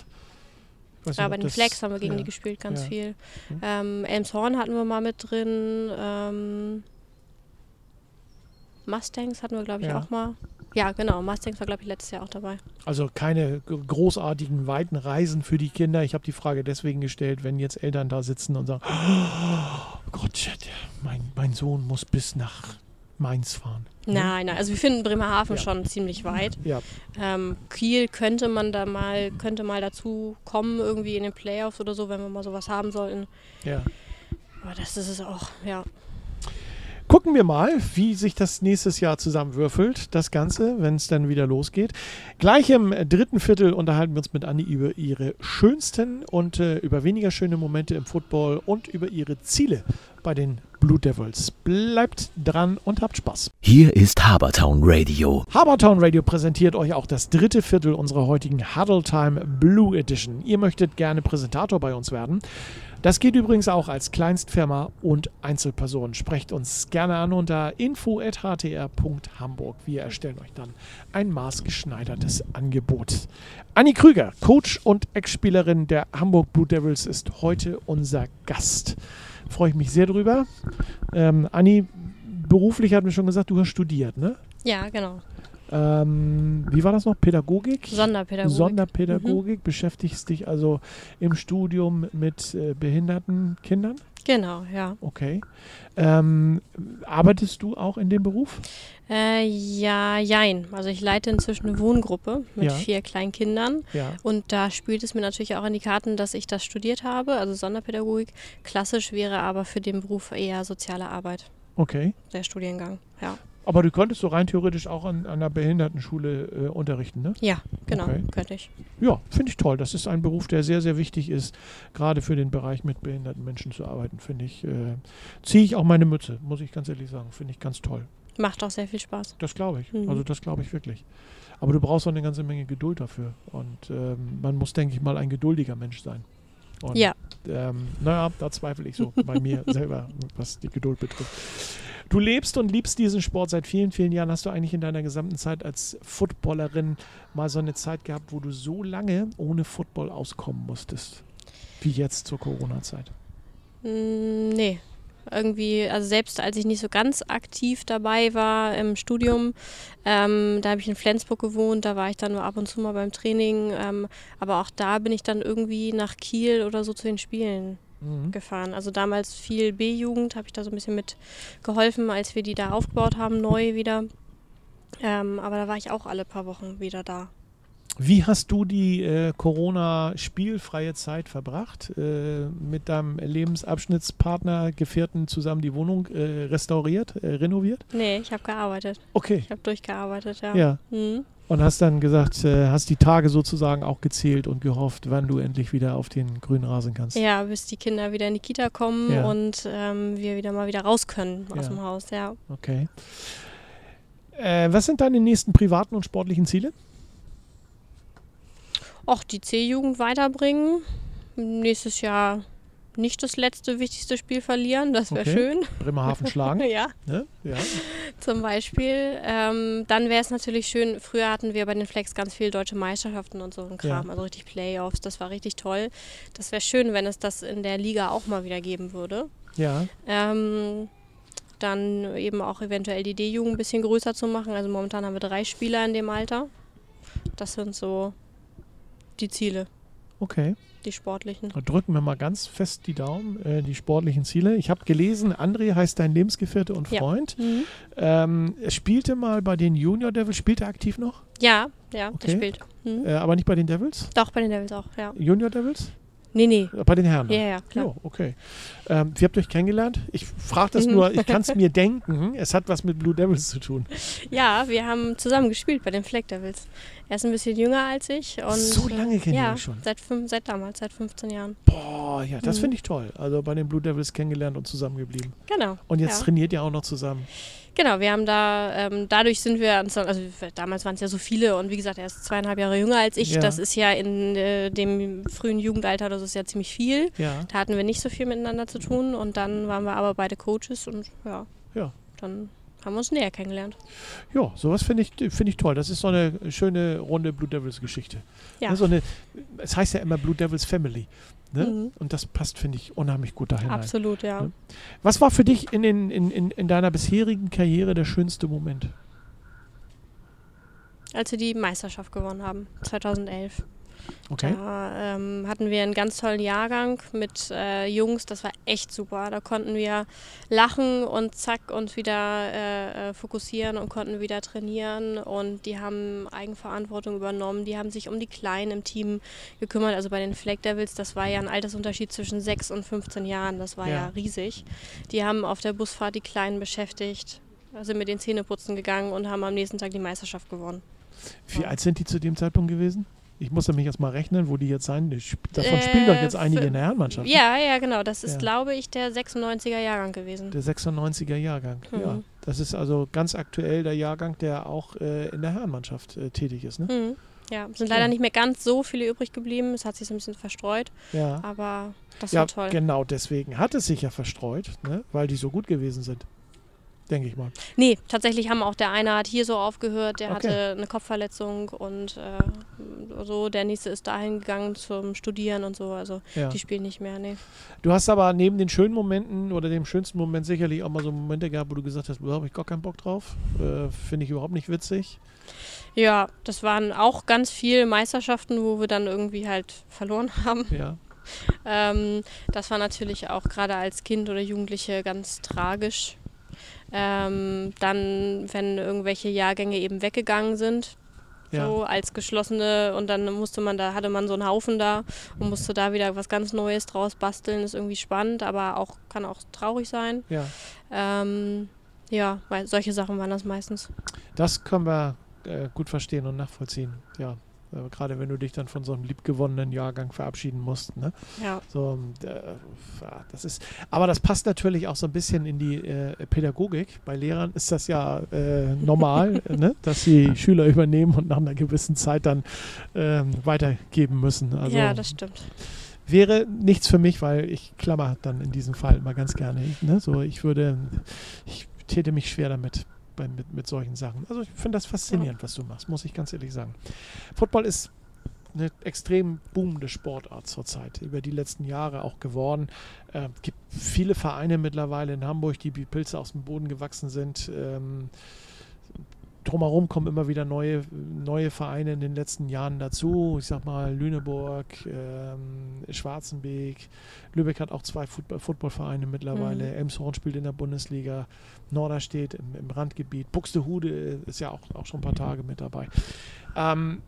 Ich weiß nicht, Ja, bei den Flags haben wir gegen ja. die gespielt, ganz Ja. viel. Mhm. Ähm, Elmshorn hatten wir mal mit drin. Ähm, Mustangs hatten wir, glaube ich, Ja. auch mal. Ja, genau. Mustangs war, glaube ich, letztes Jahr auch dabei. Also keine großartigen, weiten Reisen für die Kinder. Ich habe die Frage deswegen gestellt, wenn jetzt Eltern da sitzen und sagen, oh Gott, mein, mein Sohn muss bis nach Mainz fahren. Nein, nein. Also wir finden Bremerhaven Ja. schon ziemlich weit. Ja, Ähm, Kiel könnte man da mal, könnte mal dazu kommen, irgendwie in den Playoffs oder so, wenn wir mal sowas haben sollten. ja. Aber das ist es auch, ja. Gucken wir mal, wie sich das nächstes Jahr zusammenwürfelt, das Ganze, wenn es dann wieder losgeht. Gleich im dritten Viertel unterhalten wir uns mit Anni über ihre schönsten und äh, über weniger schöne Momente im Football und über ihre Ziele bei den Blue Devils. Bleibt dran und habt Spaß. Hier ist Habertown Radio. Habertown Radio präsentiert euch auch das dritte Viertel unserer heutigen Huddle Time Blue Edition. Ihr möchtet gerne Präsentator bei uns werden. Das geht übrigens auch als Kleinstfirma und Einzelperson. Sprecht uns gerne an unter info.htr.hamburg. Wir erstellen euch dann ein maßgeschneidertes Angebot. Anni Krüger, Coach und Ex-Spielerin der Hamburg Blue Devils, ist heute unser Gast. Freue ich mich sehr drüber. Ähm, Anni, beruflich hat mir schon gesagt, du hast studiert, ne? Ja, genau. Ähm, wie war das noch? Pädagogik? Sonderpädagogik. Sonderpädagogik. Beschäftigst dich also im Studium mit äh, behinderten Kindern? Genau, ja. Okay. Ähm, arbeitest du auch in dem Beruf? Äh, ja, jein. Also ich leite inzwischen eine Wohngruppe mit Ja. vier kleinen Kindern. Ja. Und da spielt es mir natürlich auch in die Karten, dass ich das studiert habe, also Sonderpädagogik. Klassisch wäre aber für den Beruf eher soziale Arbeit, Okay. der Studiengang. Ja, Aber du könntest so rein theoretisch auch an, an einer Behindertenschule äh, unterrichten, ne? ja genau, Okay. könnte ich. Ja, finde ich toll. Das ist ein Beruf, der sehr, sehr wichtig ist, gerade für den Bereich mit behinderten Menschen zu arbeiten, finde ich. Äh, Ziehe ich auch meine Mütze, muss ich ganz ehrlich sagen. Finde ich ganz toll. Macht auch sehr viel Spaß. Das glaube ich. Mhm. Also das glaube ich wirklich. Aber du brauchst auch eine ganze Menge Geduld dafür. Und ähm, man muss, denke ich mal, ein geduldiger Mensch sein. Und, Ja. Ähm, naja, da zweifle ich so bei mir selber, was die Geduld betrifft. Du lebst und liebst diesen Sport seit vielen, vielen Jahren. Hast du eigentlich in deiner gesamten Zeit als Footballerin mal so eine Zeit gehabt, wo du so lange ohne Football auskommen musstest? Wie jetzt zur Corona-Zeit? Mm, nee. Irgendwie, also selbst als ich nicht so ganz aktiv dabei war im Studium, ähm, da habe ich in Flensburg gewohnt, da war ich dann nur ab und zu mal beim Training, ähm, aber auch da bin ich dann irgendwie nach Kiel oder so zu den Spielen Mhm. gefahren. Also damals viel B-Jugend, habe ich da so ein bisschen mit geholfen, als wir die da aufgebaut haben, neu wieder. Ähm, aber da war ich auch alle paar Wochen wieder da. Wie hast du die äh, Corona-spielfreie Zeit verbracht? Äh, mit deinem Lebensabschnittspartner, Gefährten zusammen die Wohnung äh, restauriert, äh, renoviert? Nee, ich habe gearbeitet. Okay. Ich habe durchgearbeitet, ja. Ja. Mhm. Und hast dann gesagt, äh, hast die Tage sozusagen auch gezählt und gehofft, wann du endlich wieder auf den grünen Rasen kannst. Ja, bis die Kinder wieder in die Kita kommen Ja. und ähm, wir wieder mal wieder raus können aus Ja. dem Haus, ja. Okay. Äh, was sind deine nächsten privaten und sportlichen Ziele? Auch die C-Jugend weiterbringen. Nächstes Jahr nicht das letzte wichtigste Spiel verlieren, das wäre Okay. schön. Bremerhaven schlagen? ja, ne? Ja. zum Beispiel. Ähm, dann wäre es natürlich schön, früher hatten wir bei den Flex ganz viel deutsche Meisterschaften und so ein Kram, Ja. also richtig Playoffs, das war richtig toll. Das wäre schön, wenn es das in der Liga auch mal wieder geben würde. Ja. Ähm, dann eben auch eventuell die D-Jugend ein bisschen größer zu machen. Also momentan haben wir drei Spieler in dem Alter. Das sind so die Ziele, Okay. Die sportlichen. Drücken wir mal ganz fest die Daumen, äh, die sportlichen Ziele. Ich habe gelesen, André heißt dein Lebensgefährte und Ja. Freund. Mhm. Ähm, spielte mal bei den Junior Devils. Spielt er aktiv noch? Ja, ja, Okay. der spielt. Mhm. Äh, aber nicht bei den Devils? Doch, bei den Devils auch, ja. Junior Devils? Nee, nee. Äh, Bei den Herren? Ja, ja, klar. Jo, okay. Ähm, wie habt ihr euch kennengelernt? Ich frage das Mhm. nur, ich kann es mir denken. Es hat was mit Blue Devils zu tun. Ja, wir haben zusammen gespielt bei den Flag Devils. Er ist ein bisschen jünger als ich. Und, So lange kennen ja, wir schon. Seit, fünf, seit damals, seit 15 Jahren. Boah, ja, das Mhm. finde ich toll. Also bei den Blue Devils kennengelernt und zusammengeblieben. Genau. Und jetzt ja. trainiert ihr auch noch zusammen. Genau, wir haben da, ähm, dadurch sind wir, also damals waren es ja so viele und wie gesagt, er ist zweieinhalb Jahre jünger als ich. Ja. Das ist ja in äh, dem frühen Jugendalter, das ist ja ziemlich viel. Ja. Da hatten wir nicht so viel miteinander zu tun und dann waren wir aber beide Coaches und ja, Ja. dann haben wir uns näher kennengelernt. Ja, sowas finde ich, find ich toll. Das ist so eine schöne runde Blue Devils Geschichte. Ja. So eine, es heißt ja immer Blue Devils Family. Ne? Mhm. Und das passt, finde ich, unheimlich gut dahin. Absolut, ja. Ja. Was war für dich in, den, in, in, in deiner bisherigen Karriere der schönste Moment? Als wir die Meisterschaft gewonnen haben, 2011. Okay. Da ähm, hatten wir einen ganz tollen Jahrgang mit äh, Jungs, das war echt super. Da konnten wir lachen und zack uns wieder äh, äh, fokussieren und konnten wieder trainieren und die haben Eigenverantwortung übernommen. Die haben sich um die Kleinen im Team gekümmert. Also bei den Flag Devils, das war ja ein Altersunterschied zwischen 6 und 15 Jahren, das war Ja. ja, riesig. Die haben auf der Busfahrt die Kleinen beschäftigt, sind mit den Zähneputzen gegangen und haben am nächsten Tag die Meisterschaft gewonnen. Wie Ja. alt sind die zu dem Zeitpunkt gewesen? Ich muss mich jetzt mal rechnen, wo die jetzt sein. Davon spielen doch jetzt Äh, einige in der Herrenmannschaft. ne? Ja, ja, genau. Das ist, Ja. glaube ich, der 96er Jahrgang gewesen. Der 96er Jahrgang. Ja. Mhm. Das ist also ganz aktuell der Jahrgang, der auch äh, in der Herrenmannschaft äh, tätig ist. Ne? Mhm. Ja, sind Ja. leider nicht mehr ganz so viele übrig geblieben. Es hat sich so ein bisschen verstreut, Ja. aber das Ja, war toll. genau deswegen hat es sich ja verstreut, ne? weil die so gut gewesen sind. Denke ich mal. Nee, tatsächlich haben auch der eine hat hier so aufgehört, der Okay. hatte eine Kopfverletzung und äh, so. Der nächste ist dahin gegangen zum Studieren und so. Also Ja. die spielen nicht mehr, nee. Du hast aber neben den schönen Momenten oder dem schönsten Moment sicherlich auch mal so Momente gehabt, wo du gesagt hast, da habe ich gar keinen Bock drauf. Äh, Finde ich überhaupt nicht witzig. Ja, das waren auch ganz viele Meisterschaften, wo wir dann irgendwie halt verloren haben. Ja. Ähm, das war natürlich auch gerade als Kind oder Jugendliche ganz tragisch. Ähm, dann, wenn irgendwelche Jahrgänge eben weggegangen sind, Ja. so als geschlossene und dann musste man da, hatte man so einen Haufen da und musste da wieder was ganz Neues draus basteln, ist irgendwie spannend, aber auch kann auch traurig sein. ja. Ähm, ja, weil solche Sachen waren das meistens. Das können wir äh, gut verstehen und nachvollziehen. Ja. Äh, Gerade wenn du dich dann von so einem liebgewonnenen Jahrgang verabschieden musst. Ne? Ja. So, äh, ja, das ist, aber das passt natürlich auch so ein bisschen in die äh, Pädagogik. Bei Lehrern ist das ja äh, normal, ne? dass sie Schüler übernehmen und nach einer gewissen Zeit dann ähm, weitergeben müssen. Also ja, das stimmt. wäre nichts für mich, weil ich klammer dann in diesem Fall mal ganz gerne. Ne? So, ich würde, ich täte mich schwer damit. Bei, mit, mit solchen Sachen. Also ich finde das faszinierend, was du machst, muss ich ganz ehrlich sagen. Football ist eine extrem boomende Sportart zurzeit, über die letzten Jahre auch geworden. Es äh, gibt viele Vereine mittlerweile in Hamburg, die wie Pilze aus dem Boden gewachsen sind. Ähm, drumherum kommen immer wieder neue, neue Vereine in den letzten Jahren dazu. Ich sag mal Lüneburg, ähm, Schwarzenbeek, Lübeck hat auch zwei Football Footballvereine mittlerweile. Mhm. Elmshorn spielt in der Bundesliga, Norderstedt im, im Randgebiet, Buxtehude ist ja auch, auch schon ein paar Tage mit dabei. Ähm,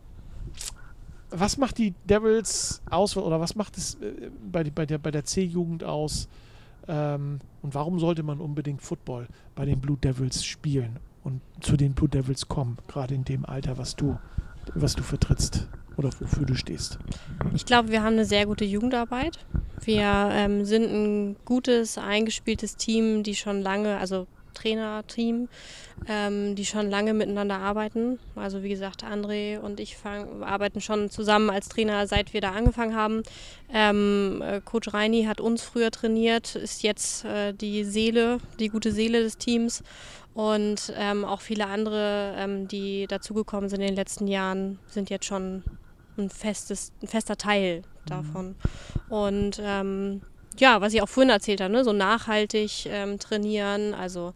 was macht die Devils aus oder was macht es äh, bei, bei der, bei der C-Jugend aus? Ähm, und warum sollte man unbedingt Football bei den Blue Devils spielen und zu den Blue Devils kommen, gerade in dem Alter, was du, was du vertrittst oder wofür du stehst? Ich glaube, wir haben eine sehr gute Jugendarbeit. Wir ähm, sind ein gutes, eingespieltes Team, die schon lange, also Trainerteam, ähm, die schon lange miteinander arbeiten. Also wie gesagt, André und ich fang, arbeiten schon zusammen als Trainer, seit wir da angefangen haben. Ähm, äh, Coach Reini hat uns früher trainiert, ist jetzt äh, die Seele, die gute Seele des Teams. Und ähm, auch viele andere, ähm, die dazugekommen sind in den letzten Jahren, sind jetzt schon ein, festes, ein fester Teil davon. Und ähm, ja, was ich auch vorhin erzählt habe, ne, so nachhaltig ähm, trainieren, also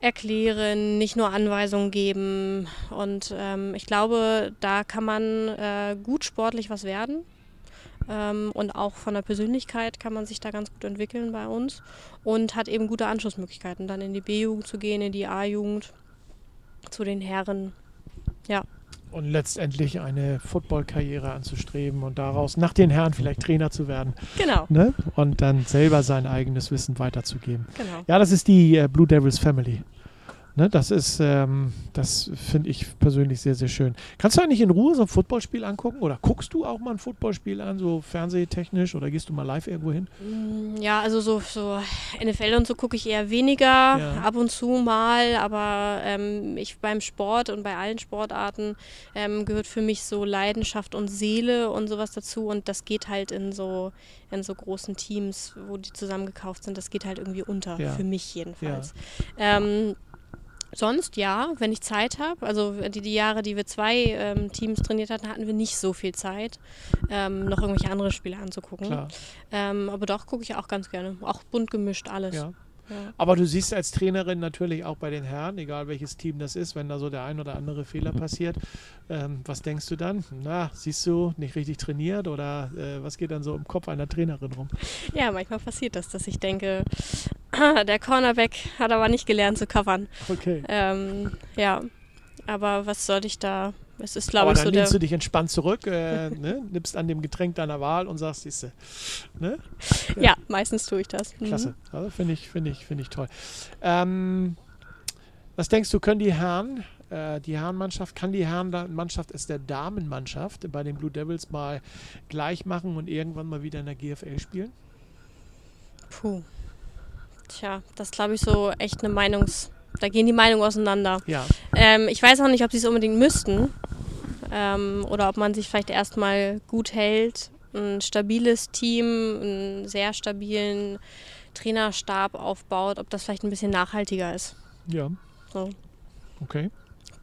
erklären, nicht nur Anweisungen geben. Und ähm, ich glaube, da kann man äh, gut sportlich was werden. Ähm, und auch von der Persönlichkeit kann man sich da ganz gut entwickeln bei uns und hat eben gute Anschlussmöglichkeiten, dann in die B-Jugend zu gehen, in die A-Jugend, zu den Herren. Ja. Und letztendlich eine Football-Karriere anzustreben und daraus nach den Herren vielleicht Trainer zu werden. Genau. Ne? Und dann selber sein eigenes Wissen weiterzugeben. genau. Ja, das ist die äh, Blue Devils Family. Ne, das ist, ähm, das finde ich persönlich sehr, sehr schön. Kannst du eigentlich in Ruhe so ein Footballspiel angucken? Oder guckst du auch mal ein Footballspiel an, so fernsehtechnisch? Oder gehst du mal live irgendwo hin? Mm, Ja, also so, so NFL und so gucke ich eher weniger, Ja. ab und zu mal, aber ähm, ich beim Sport und bei allen Sportarten ähm, gehört für mich so Leidenschaft und Seele und sowas dazu und das geht halt in so in so großen Teams, wo die zusammengekauft sind, das geht halt irgendwie unter, Ja. für mich jedenfalls. Ähm, Sonst ja, wenn ich Zeit habe. Also die, die Jahre, die wir zwei ähm, Teams trainiert hatten, hatten wir nicht so viel Zeit, ähm, noch irgendwelche andere Spiele anzugucken. Ähm, aber doch gucke ich auch ganz gerne. Auch bunt gemischt alles. Ja. Ja. Aber du siehst als Trainerin natürlich auch bei den Herren, egal welches Team das ist, wenn da so der ein oder andere Fehler passiert, ähm, was denkst du dann? Na, siehst du, nicht richtig trainiert oder äh, was geht dann so im Kopf einer Trainerin rum? ja, manchmal passiert das, dass ich denke, der Cornerback hat aber nicht gelernt zu covern. Okay. Ähm, ja, aber was soll ich da? Es ist, glaube ich, dann so der. lehnst du dich entspannt zurück, äh, ne, nimmst an dem Getränk deiner Wahl und sagst, siehste, ne? Ja, meistens tue ich das. Mhm. Klasse. Also finde ich, finde ich, finde ich toll. Ähm, was denkst du, können die Herren, äh, die Herrenmannschaft, kann die Herrenmannschaft es der Damenmannschaft bei den Blue Devils mal gleich machen und irgendwann mal wieder in der GFL spielen? Puh. Tja, das glaube ich so echt eine Meinungs. Da gehen die Meinungen auseinander. Ja, Ähm, ich weiß auch nicht, ob sie es unbedingt müssten. Ähm, oder ob man sich vielleicht erstmal gut hält, ein stabiles Team, einen sehr stabilen Trainerstab aufbaut, ob das vielleicht ein bisschen nachhaltiger ist. ja, So. okay.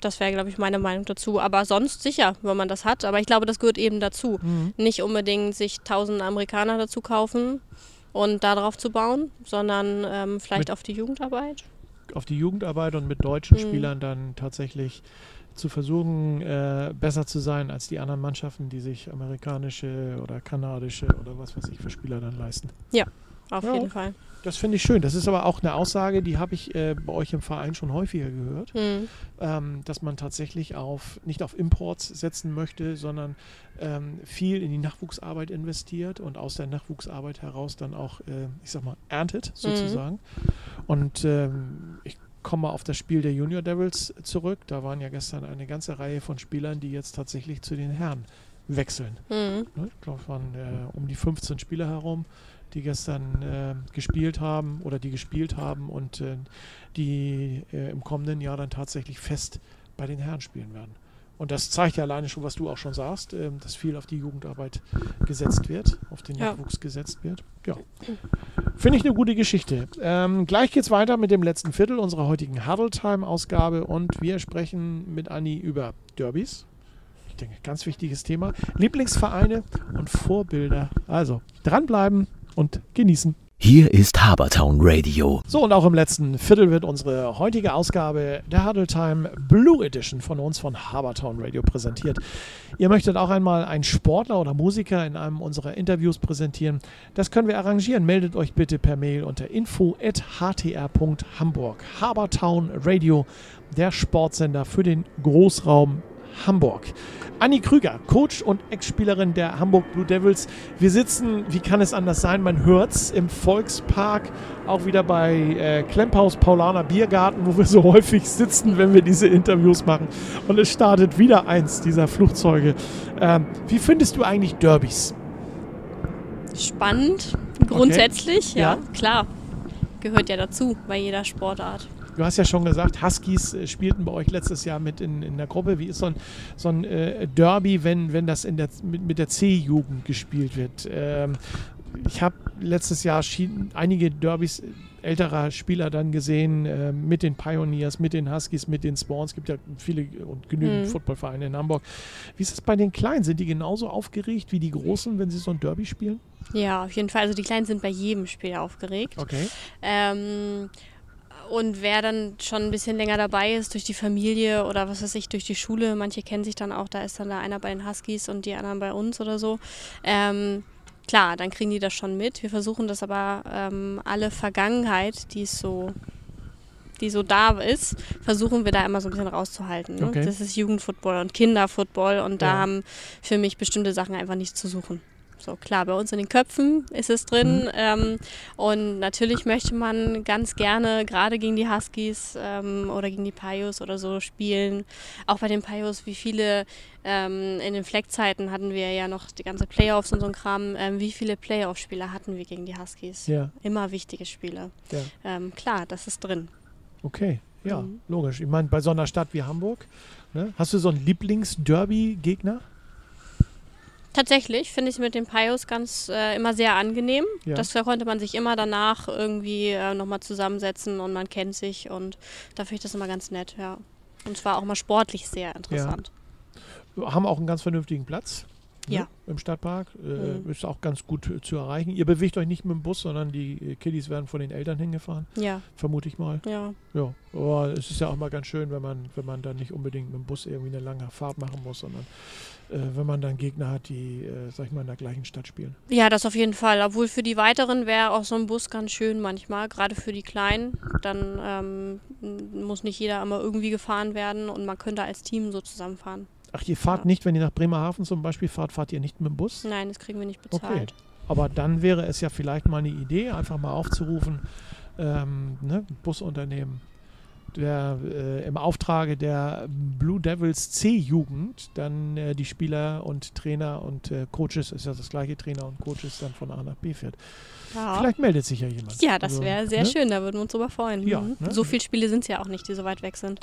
Das wäre, glaube ich, meine Meinung dazu. Aber sonst sicher, wenn man das hat. Aber ich glaube, das gehört eben dazu. Mhm. Nicht unbedingt sich tausend Amerikaner dazu kaufen und darauf zu bauen, sondern ähm, vielleicht Mit- auf die Jugendarbeit. Auf die Jugendarbeit und mit deutschen Mhm. Spielern dann tatsächlich zu versuchen, äh, besser zu sein als die anderen Mannschaften, die sich amerikanische oder kanadische oder was weiß ich für Spieler dann leisten. Auf Ja. jeden Fall. Das finde ich schön. Das ist aber auch eine Aussage, die habe ich äh, bei euch im Verein schon häufiger gehört. Mhm. ähm, dass man tatsächlich auf nicht auf Imports setzen möchte, sondern ähm, viel in die Nachwuchsarbeit investiert und aus der Nachwuchsarbeit heraus dann auch, äh, ich sag mal, erntet sozusagen. Und ähm, ich komme mal auf das Spiel der Junior Devils zurück. Da waren ja gestern eine ganze Reihe von Spielern, die jetzt tatsächlich zu den Herren wechseln. Mhm. Ich glaube, es waren äh, um die 15 Spieler herum, die gestern äh, gespielt haben oder die gespielt haben und äh, die äh, im kommenden Jahr dann tatsächlich fest bei den Herren spielen werden. Und das zeigt ja alleine schon, was du auch schon sagst, ähm, dass viel auf die Jugendarbeit gesetzt wird, auf den Ja. Nachwuchs gesetzt wird. Ja. Finde ich eine gute Geschichte. Ähm, gleich geht's weiter mit dem letzten Viertel unserer heutigen Huddle Time-Ausgabe und wir sprechen mit Anni über Derbys. Ich denke, ganz wichtiges Thema. Lieblingsvereine und Vorbilder. Also dranbleiben und genießen. Hier ist Habertown Radio. So, und auch im letzten Viertel wird unsere heutige Ausgabe der Huddle Time Blue Edition von uns von Habertown Radio präsentiert. Ihr möchtet auch einmal einen Sportler oder Musiker in einem unserer Interviews präsentieren. Das können wir arrangieren. Meldet euch bitte per Mail unter info.htr.hamburg. Habertown Radio, der Sportsender für den Großraum Hamburg. Anni Krüger, Coach und Ex-Spielerin der Hamburg Blue Devils. Wir sitzen, wie kann es anders sein, man hört's im Volkspark, auch wieder bei äh, Klemphaus Paulaner Biergarten, wo wir so häufig sitzen, wenn wir diese Interviews machen. Und es startet wieder eins dieser Flugzeuge. Ähm, wie findest du eigentlich Derbys? Spannend, grundsätzlich, Okay. ja, Ja. klar. Gehört ja dazu bei jeder Sportart. Du hast ja schon gesagt, Huskies äh, spielten bei euch letztes Jahr mit in, in der Gruppe. Wie ist so ein, so ein äh, Derby, wenn, wenn das in der, mit, mit der C-Jugend gespielt wird? Ähm, ich habe letztes Jahr einige Derbys älterer Spieler dann gesehen, äh, mit den Pioneers, mit den Huskies, mit den Spawns. Es gibt ja viele und genügend Mhm. Footballvereine in Hamburg. Wie ist es bei den Kleinen? Sind die genauso aufgeregt wie die Großen, wenn sie so ein Derby spielen? Ja, auf jeden Fall. Also die Kleinen sind bei jedem Spiel aufgeregt. Okay. Ähm, und wer dann schon ein bisschen länger dabei ist, durch die Familie oder was weiß ich, durch die Schule, manche kennen sich dann auch, da ist dann da einer bei den Huskies und die anderen bei uns oder so. Ähm, klar, dann kriegen die das schon mit. Wir versuchen das aber ähm, alle Vergangenheit, die es so die so da ist, versuchen wir da immer so ein bisschen rauszuhalten. Ne? Okay. Das ist Jugendfootball und Kinderfootball und da Ja. haben für mich bestimmte Sachen einfach nichts zu suchen. So klar, bei uns in den Köpfen ist es drin Mhm. ähm, und natürlich möchte man ganz gerne gerade gegen die Huskies ähm, oder gegen die Payos oder so spielen. Auch bei den Payos, wie viele ähm, in den Fleckzeiten hatten wir ja noch die ganze Playoffs und so ein Kram. Ähm, wie viele Playoff-Spieler hatten wir gegen die Huskies? Ja, Immer wichtige Spiele. ja. Ähm, klar, das ist drin. Okay, ja, Mhm. logisch. Ich meine, bei so einer Stadt wie Hamburg, ne, hast du so einen Lieblings-Derby-Gegner? Tatsächlich finde ich es mit den Payos ganz äh, immer sehr angenehm. Ja. Das da konnte man sich immer danach irgendwie äh, nochmal zusammensetzen und man kennt sich und da finde ich das immer ganz nett, ja. Und zwar auch mal sportlich sehr interessant. Haben auch einen ganz vernünftigen Platz. ne, Ja. Im Stadtpark. Äh, Mhm. Ist auch ganz gut äh, zu erreichen. Ihr bewegt euch nicht mit dem Bus, sondern die äh, Kiddies werden von den Eltern hingefahren, Ja, vermute ich mal. ja. Ja, aber es ist ja auch mal ganz schön, wenn man, wenn man dann nicht unbedingt mit dem Bus irgendwie eine lange Fahrt machen muss, sondern wenn man dann Gegner hat, die, äh, sag ich mal, in der gleichen Stadt spielen. Ja, das auf jeden Fall. Obwohl für die weiteren wäre auch so ein Bus ganz schön manchmal, gerade für die Kleinen. Dann ähm, muss nicht jeder immer irgendwie gefahren werden und man könnte als Team so zusammenfahren. Ach, ihr fahrt Ja. nicht, wenn ihr nach Bremerhaven zum Beispiel fahrt, fahrt ihr nicht mit dem Bus? Nein, das kriegen wir nicht Okay. bezahlt. Aber dann wäre es ja vielleicht mal eine Idee, einfach mal aufzurufen, ähm, ne, Busunternehmen, der äh, im Auftrage der Blue Devils C-Jugend dann äh, die Spieler und Trainer und äh, Coaches, ist ja das gleiche Trainer und Coaches dann von A nach B fährt. Ja. Vielleicht meldet sich ja jemand. Ja, das Also, wäre sehr ne? schön, da würden wir uns drüber freuen. Ja, Mhm. ne? So viele Spiele sind es ja auch nicht, die so weit weg sind.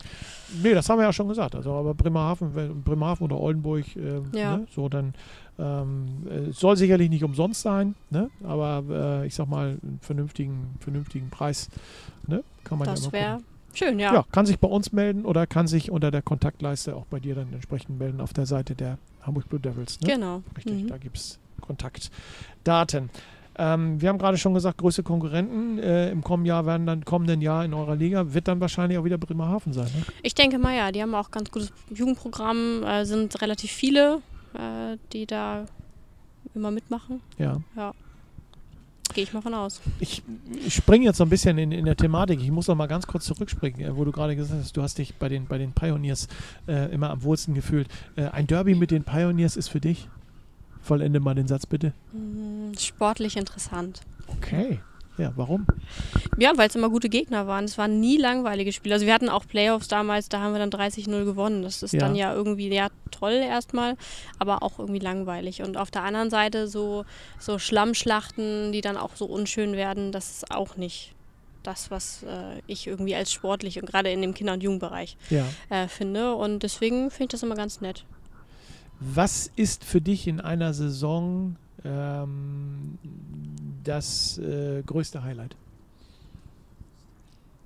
Nee, das haben wir ja schon gesagt. Also aber Bremerhaven, Bremerhaven oder Oldenburg, äh, Ja. ne, so dann ähm, äh, soll sicherlich nicht umsonst sein, ne? aber äh, ich sag mal einen vernünftigen, vernünftigen Preis, ne? kann man ja Das immer wäre. Schön, ja. Ja. kann sich bei uns melden oder kann sich unter der Kontaktleiste auch bei dir dann entsprechend melden auf der Seite der Hamburg Blue Devils. Ne? Genau. Richtig, Mhm. da gibt es Kontaktdaten. Ähm, wir haben gerade schon gesagt, größte Konkurrenten äh, im kommenden Jahr werden dann kommenden Jahr in eurer Liga, wird dann wahrscheinlich auch wieder Bremerhaven sein. Ne? Ich denke mal, ja, die haben auch ganz gutes Jugendprogramm, äh, sind relativ viele, äh, die da immer mitmachen. Ja. Gehe ich mal von aus. Ich, ich springe jetzt so ein bisschen in, in der Thematik. Ich muss noch mal ganz kurz zurückspringen, äh, wo du gerade gesagt hast, du hast dich bei den, bei den Pioneers äh, immer am wohlsten gefühlt. Äh, ein Derby mit den Pioneers ist für dich? Vollende mal den Satz bitte. Mm, Sportlich interessant. Okay. Ja, warum? Ja, weil es immer gute Gegner waren. Es waren nie langweilige Spiele. Also wir hatten auch Playoffs damals, da haben wir dann 30-0 gewonnen. Das ist Ja. dann ja irgendwie ja toll erstmal, aber auch irgendwie langweilig. Und auf der anderen Seite so, so Schlammschlachten, die dann auch so unschön werden, das ist auch nicht das, was äh, ich irgendwie als sportlich und gerade in dem Kinder- und Jugendbereich Ja. äh, finde. Und deswegen finde ich das immer ganz nett. Was ist für dich in einer Saison ähm, das äh, größte Highlight?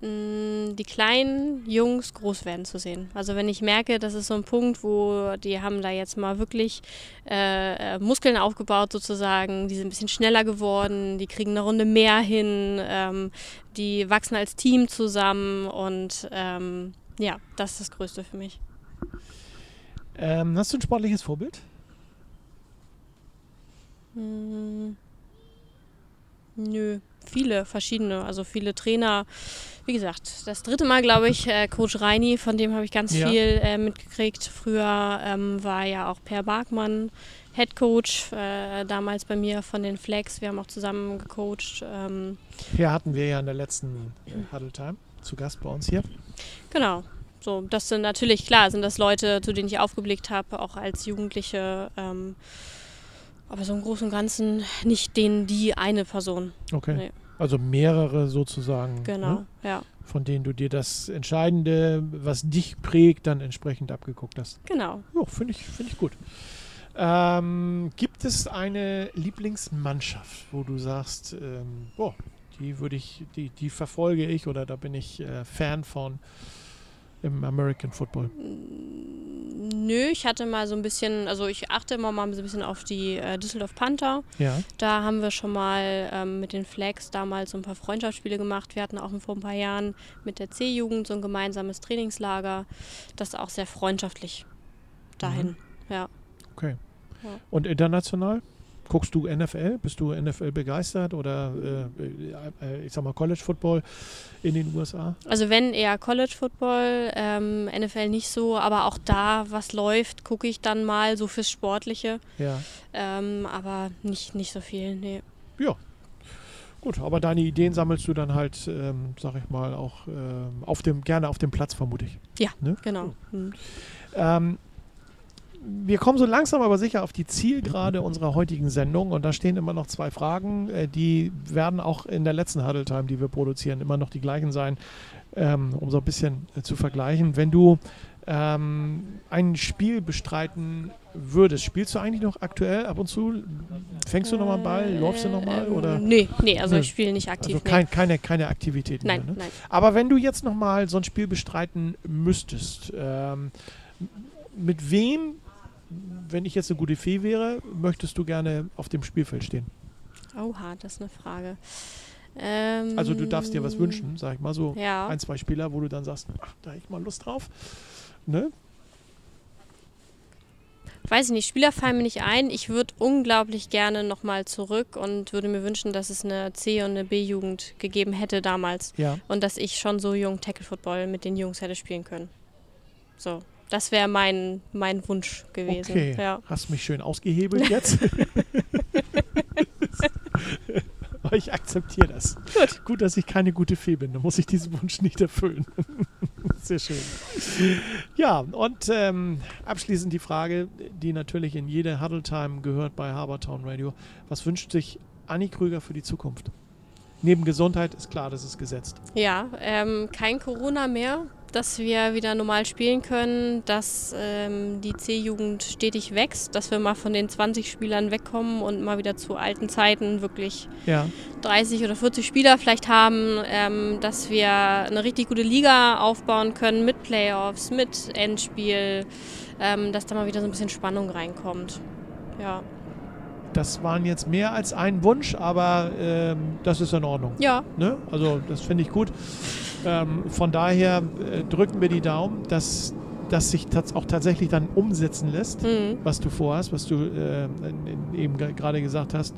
mh, die kleinen Jungs groß werden zu sehen. Also wenn ich merke, das ist so ein Punkt, wo die haben da jetzt mal wirklich äh, äh, Muskeln aufgebaut sozusagen, die sind ein bisschen schneller geworden, die kriegen eine Runde mehr hin, ähm, die wachsen als Team zusammen und ähm, ja, das ist das Größte für mich. Ähm, hast du ein sportliches Vorbild? Hm, nö, viele verschiedene, also viele Trainer. Wie gesagt, das dritte Mal, glaube ich, äh, Coach Reini, von dem habe ich ganz Ja. viel äh, mitgekriegt. Früher ähm, war ja auch Per Barkmann Head Coach, äh, damals bei mir von den Flags. Wir haben auch zusammen gecoacht. Ähm, Hier hatten wir ja in der letzten äh, Huddle Time zu Gast bei uns hier. genau. So, das sind natürlich, klar, sind das Leute, zu denen ich aufgeblickt habe, auch als Jugendliche. Ähm, aber so im Großen und Ganzen nicht den, die eine Person. Okay. Nee. Also mehrere sozusagen. Genau, Ne? ja. Von denen du dir das Entscheidende, was dich prägt, dann entsprechend abgeguckt hast. Genau. Ja, finde ich, find ich gut. Ähm, gibt es eine Lieblingsmannschaft, wo du sagst, ähm, boah, die würde ich, die, die verfolge ich oder da bin ich äh, Fan von im American Football? Nö, ich hatte mal so ein bisschen, also ich achte immer mal so ein bisschen auf die äh, Düsseldorf Panther. Ja. Da haben wir schon mal ähm, mit den Flags damals so ein paar Freundschaftsspiele gemacht. Wir hatten auch vor ein paar Jahren mit der C-Jugend so ein gemeinsames Trainingslager. Das ist auch sehr freundschaftlich dahin. Ja. Okay. Ja. Und international? Guckst du NFL? Bist du NFL begeistert oder äh, äh, ich sag mal College Football in den USA? Also wenn eher College Football, ähm, NFL nicht so, aber auch da, was läuft, gucke ich dann mal so fürs Sportliche. Ja. Ähm, aber nicht, nicht so viel, nee. Ja. Gut, aber deine Ideen sammelst du dann halt, ähm, sag ich mal, auch ähm, auf dem, gerne auf dem Platz, vermute ich. Ja, Ne? genau. Hm. Ähm, wir kommen so langsam aber sicher auf die Zielgerade unserer heutigen Sendung und da stehen immer noch zwei Fragen, äh, die werden auch in der letzten Huddle Time, die wir produzieren, immer noch die gleichen sein, ähm, um so ein bisschen äh, zu vergleichen. Wenn du ähm, ein Spiel bestreiten würdest, spielst du eigentlich noch aktuell ab und zu? Fängst du nochmal Ball? Läufst du nochmal? Ähm, Oder? Nee, nee, also ich spiele nicht aktiv. Also kein, keine, keine Aktivitäten nee. Nein, mehr. Ne? nein. Aber wenn du jetzt nochmal so ein Spiel bestreiten müsstest, ähm, mit wem, wenn ich jetzt eine gute Fee wäre, möchtest du gerne auf dem Spielfeld stehen? Oha, das ist eine Frage. Ähm, Also du darfst dir was wünschen, sag ich mal so. Ja. Ein, zwei Spieler, wo du dann sagst, ach, da hätte ich mal Lust drauf. Ne? Weiß ich nicht, Spieler fallen mir nicht ein. Ich würde unglaublich gerne nochmal zurück und würde mir wünschen, dass es eine C- und eine B-Jugend gegeben hätte damals. Ja. Und dass ich schon so jung Tackle-Football mit den Jungs hätte spielen können. So, das wäre mein, mein Wunsch gewesen. Okay. Ja. Hast mich schön ausgehebelt jetzt. Aber ich akzeptiere das. Gut. Gut, dass ich keine gute Fee bin. Dann muss ich diesen Wunsch nicht erfüllen. Sehr schön. Ja, und ähm, abschließend die Frage, die natürlich in jede Huddle Time gehört bei Habertown Radio. Was wünscht sich Anni Krüger für die Zukunft? Neben Gesundheit ist klar, das ist gesetzt. Ja, ähm, kein Corona mehr, dass wir wieder normal spielen können, dass ähm, die C-Jugend stetig wächst, dass wir mal von den 20 Spielern wegkommen und mal wieder zu alten Zeiten wirklich Ja, 30 oder 40 Spieler vielleicht haben, ähm, dass wir eine richtig gute Liga aufbauen können mit Playoffs, mit Endspiel, ähm, dass da mal wieder so ein bisschen Spannung reinkommt. Ja, das waren jetzt mehr als ein Wunsch, aber ähm, das ist in Ordnung. ja, Ne? Also das finde ich gut. Ähm, von daher äh, drücken wir die Daumen, dass das sich auch tatsächlich dann umsetzen lässt, mhm. was du vorhast, was du äh, in- in- eben ge- gerade gesagt hast.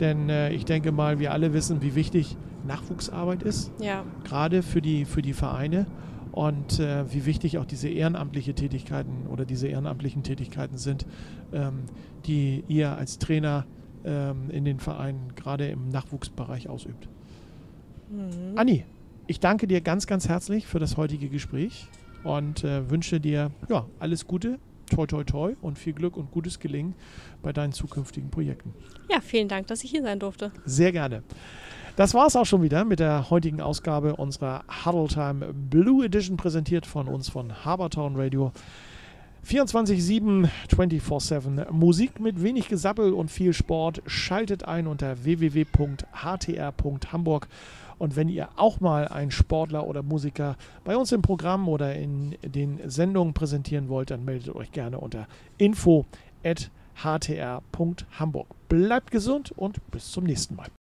Denn äh, ich denke mal, wir alle wissen, wie wichtig Nachwuchsarbeit ist, ja, gerade für die, für die Vereine. Und äh, wie wichtig auch diese ehrenamtliche Tätigkeiten oder diese ehrenamtlichen Tätigkeiten sind, ähm, die ihr als Trainer ähm, in den Vereinen gerade im Nachwuchsbereich ausübt. mhm. Anni, ich danke dir ganz, ganz herzlich für das heutige Gespräch und äh, wünsche dir ja, alles Gute, toi, toi, toi und viel Glück und gutes Gelingen bei deinen zukünftigen Projekten. ja, vielen Dank, dass ich hier sein durfte. Sehr gerne. Das war es auch schon wieder mit der heutigen Ausgabe unserer Huddle Time Blue Edition, präsentiert von uns von Habertown Radio. 24-7, 24-7 Musik mit wenig Gesappel und viel Sport. Schaltet ein unter www.htr.hamburg. Und wenn ihr auch mal einen Sportler oder Musiker bei uns im Programm oder in den Sendungen präsentieren wollt, dann meldet euch gerne unter info.htr.hamburg. Bleibt gesund und bis zum nächsten Mal.